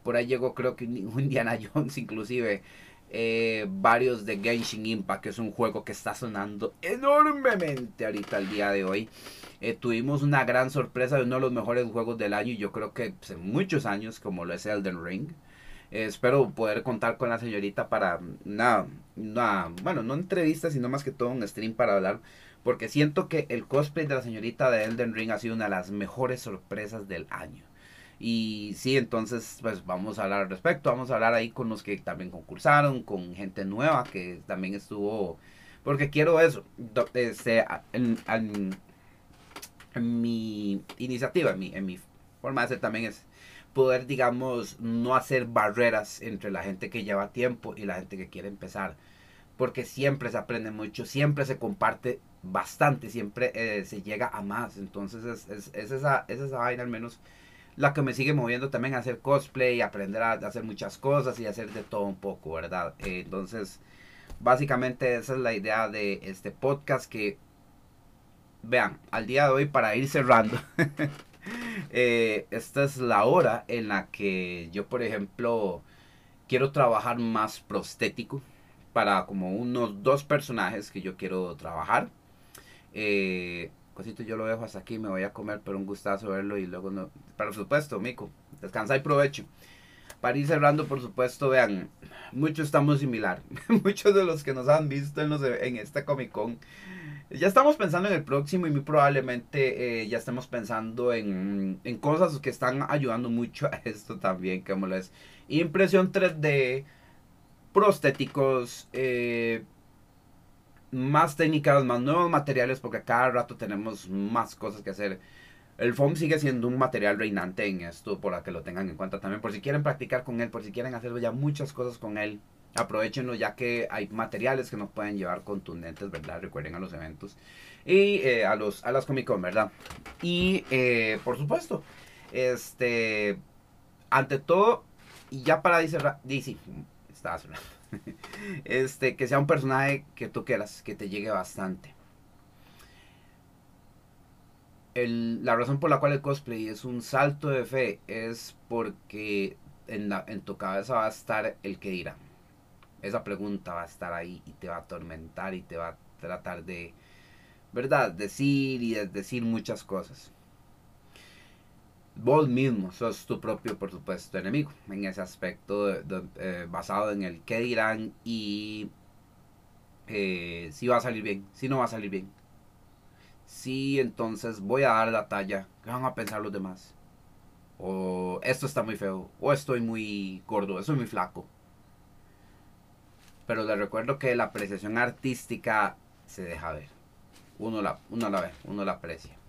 por ahí llegó, creo que Indiana Jones, inclusive. Varios de Genshin Impact, que es un juego que está sonando enormemente ahorita al día de hoy. Eh, tuvimos una gran sorpresa de uno de los mejores juegos del año, y yo creo que pues, en muchos años, como lo es Elden Ring. Eh, espero poder contar con la señorita para una, bueno, no entrevista, sino más que todo un stream para hablar. Porque siento que el cosplay de la señorita de Elden Ring ha sido una de las mejores sorpresas del año. Y sí, entonces pues vamos a hablar al respecto, vamos a hablar ahí con los que también concursaron, con gente nueva que también estuvo, porque quiero eso, este, en, mi iniciativa, en mi, en mi forma de hacer también es poder, digamos, no hacer barreras entre la gente que lleva tiempo y la gente que quiere empezar. Porque siempre se aprende mucho, siempre se comparte bastante, siempre eh, se llega a más. Entonces es, es, es, esa, es esa vaina al menos la que me sigue moviendo también a hacer cosplay, aprender a hacer muchas cosas y hacer de todo un poco, ¿verdad? Entonces, básicamente esa es la idea de este podcast que vean, al día de hoy para ir cerrando, eh, esta es la hora en la que yo, por ejemplo, quiero trabajar más prostético para como unos dos personajes que yo quiero trabajar. Eh, yo lo dejo hasta aquí, me voy a comer, pero un gustazo verlo y luego no. Por supuesto, Mico, descansa y provecho. Para ir cerrando, por supuesto, vean, muchos estamos similar. muchos de los que nos han visto en, los, en esta Comic Con ya estamos pensando en el próximo y muy probablemente eh, ya estemos pensando en, en, cosas que están ayudando mucho a esto también, como es impresión 3D, prostéticos, eh, más técnicas, más nuevos materiales, porque cada rato tenemos más cosas que hacer. El foam sigue siendo un material reinante en esto, por la que lo tengan en cuenta también. Por si quieren practicar con él, por si quieren hacer ya muchas cosas con él, aprovechenlo ya que hay materiales que nos pueden llevar contundentes, ¿verdad? Recuerden a los eventos y eh, a, los, a las Comic Con, ¿verdad? Y eh, por supuesto, este, ante todo, y ya para cerrar, DC, estabas hablando. este, que sea un personaje que tú quieras, que te llegue bastante. la razón por la cual el cosplay es un salto de fe es porque en, la, en tu cabeza va a estar el que dirá. Esa pregunta va a estar ahí y te va a atormentar y te va a tratar de, ¿verdad? Decir y de decir muchas cosas vos mismo sos tu propio, por supuesto, enemigo en ese aspecto eh, basado en el qué dirán y eh, si va a salir bien, si no va a salir bien. Si entonces voy a dar la talla, ¿qué van a pensar los demás? O esto está muy feo, o estoy muy gordo, estoy muy flaco. Pero les recuerdo que la apreciación artística se deja ver. Uno la, uno la ve, uno la aprecia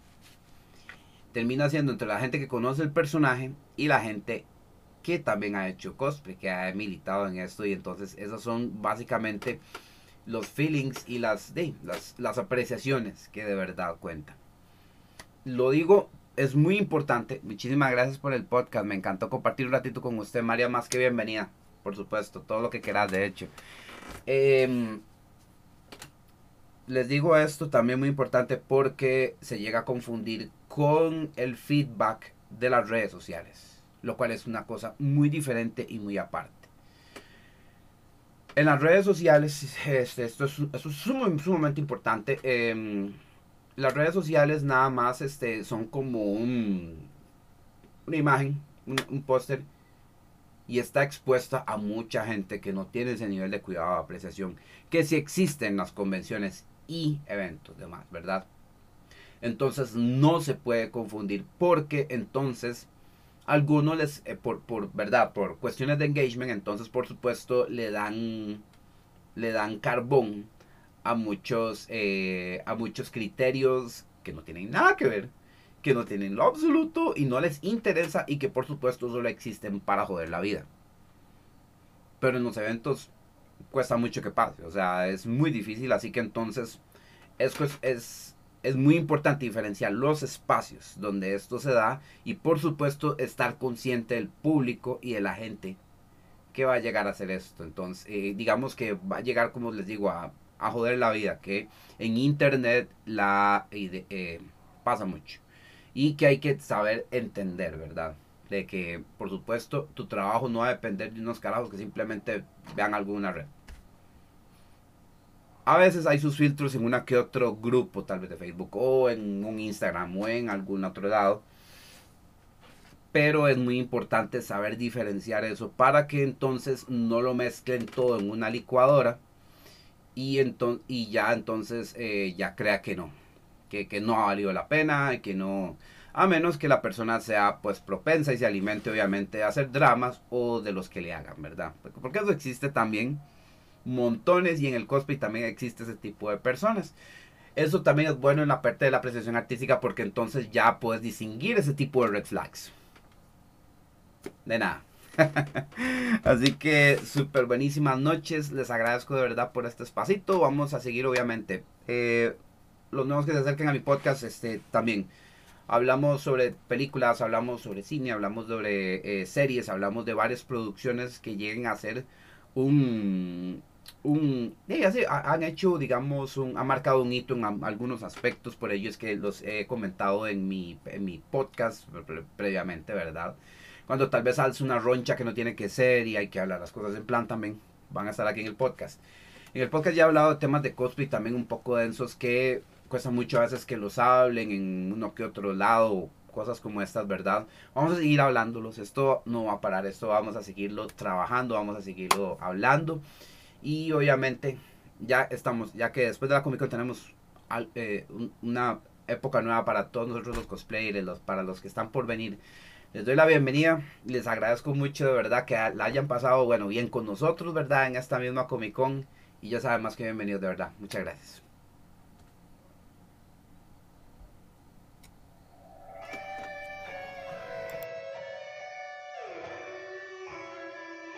termina siendo entre la gente que conoce el personaje y la gente que también ha hecho cosplay, que ha militado en esto. Y entonces esos son básicamente los feelings y las, las, las apreciaciones que de verdad cuentan. Lo digo, es muy importante. Muchísimas gracias por el podcast. Me encantó compartir un ratito con usted, María. Más que bienvenida, por supuesto. Todo lo que quieras, de hecho. Eh, les digo esto también muy importante porque se llega a confundir con el feedback de las redes sociales, lo cual es una cosa muy diferente y muy aparte. En las redes sociales, este, esto es, sumamente importante. Em, las redes sociales nada más este, son como un, una imagen, un, póster, y está expuesta a mucha gente que no tiene ese nivel de cuidado o apreciación que sí existe en las convenciones y eventos demás, ¿verdad? Entonces no se puede confundir porque entonces algunos les, eh, por, por, ¿verdad? Por cuestiones de engagement, entonces por supuesto le dan, le dan carbón a muchos, eh, a muchos criterios que no tienen nada que ver, que no tienen lo absoluto y no les interesa y que por supuesto solo existen para joder la vida. Pero en los eventos cuesta mucho que pase. O sea, es muy difícil. Así que entonces es, es, es muy importante diferenciar los espacios donde esto se da y por supuesto estar consciente del público y de la gente que va a llegar a hacer esto. Entonces, eh, digamos que va a llegar, como les digo, a, a joder la vida, que en internet la eh, pasa mucho y que hay que saber entender, ¿verdad? de que, por supuesto, tu trabajo no va a depender de unos carajos que simplemente vean alguna red. A veces hay sus filtros en una que otro grupo, tal vez de Facebook, o en un Instagram, o en algún otro lado. Pero es muy importante saber diferenciar eso para que entonces no lo mezclen todo en una licuadora y, entonces, ya entonces eh, ya crea que no, que, que no ha valido la pena, que no, a menos que la persona sea pues propensa y se alimente obviamente a hacer dramas o de los que le hagan, ¿verdad? Porque eso existe también montones y en el cosplay también existe ese tipo de personas. Eso también es bueno en la parte de la apreciación artística porque entonces ya puedes distinguir ese tipo de red flags. De nada. Así que súper buenísimas noches. Les agradezco de verdad por este espacito. Vamos a seguir obviamente. Eh, los nuevos que se acerquen a mi podcast este, también hablamos sobre películas, hablamos sobre cine, hablamos sobre eh, series, hablamos de varias producciones que lleguen a ser un... un han hecho, digamos, un, han marcado un hito en algunos aspectos, por ello es que los he comentado en mi, en mi podcast previamente, ¿verdad? Cuando tal vez alza una roncha que no tiene que ser y hay que hablar las cosas en plan también, van a estar aquí en el podcast. En el podcast ya he hablado de temas de cosplay también un poco densos que cuesta mucho a veces que los hablen en uno que otro lado, cosas como estas, ¿verdad? Vamos a seguir hablándolos, esto no va a parar, esto vamos a seguirlo trabajando, vamos a seguirlo hablando y obviamente ya estamos, ya que después de la Comic Con tenemos eh, una época nueva para todos nosotros los cosplayers, los, para los que están por venir, Les doy la bienvenida les agradezco mucho de verdad que la hayan pasado, bueno, bien con nosotros, ¿verdad? En esta misma Comic Con. Y ya saben más que bienvenidos, de verdad. Muchas gracias.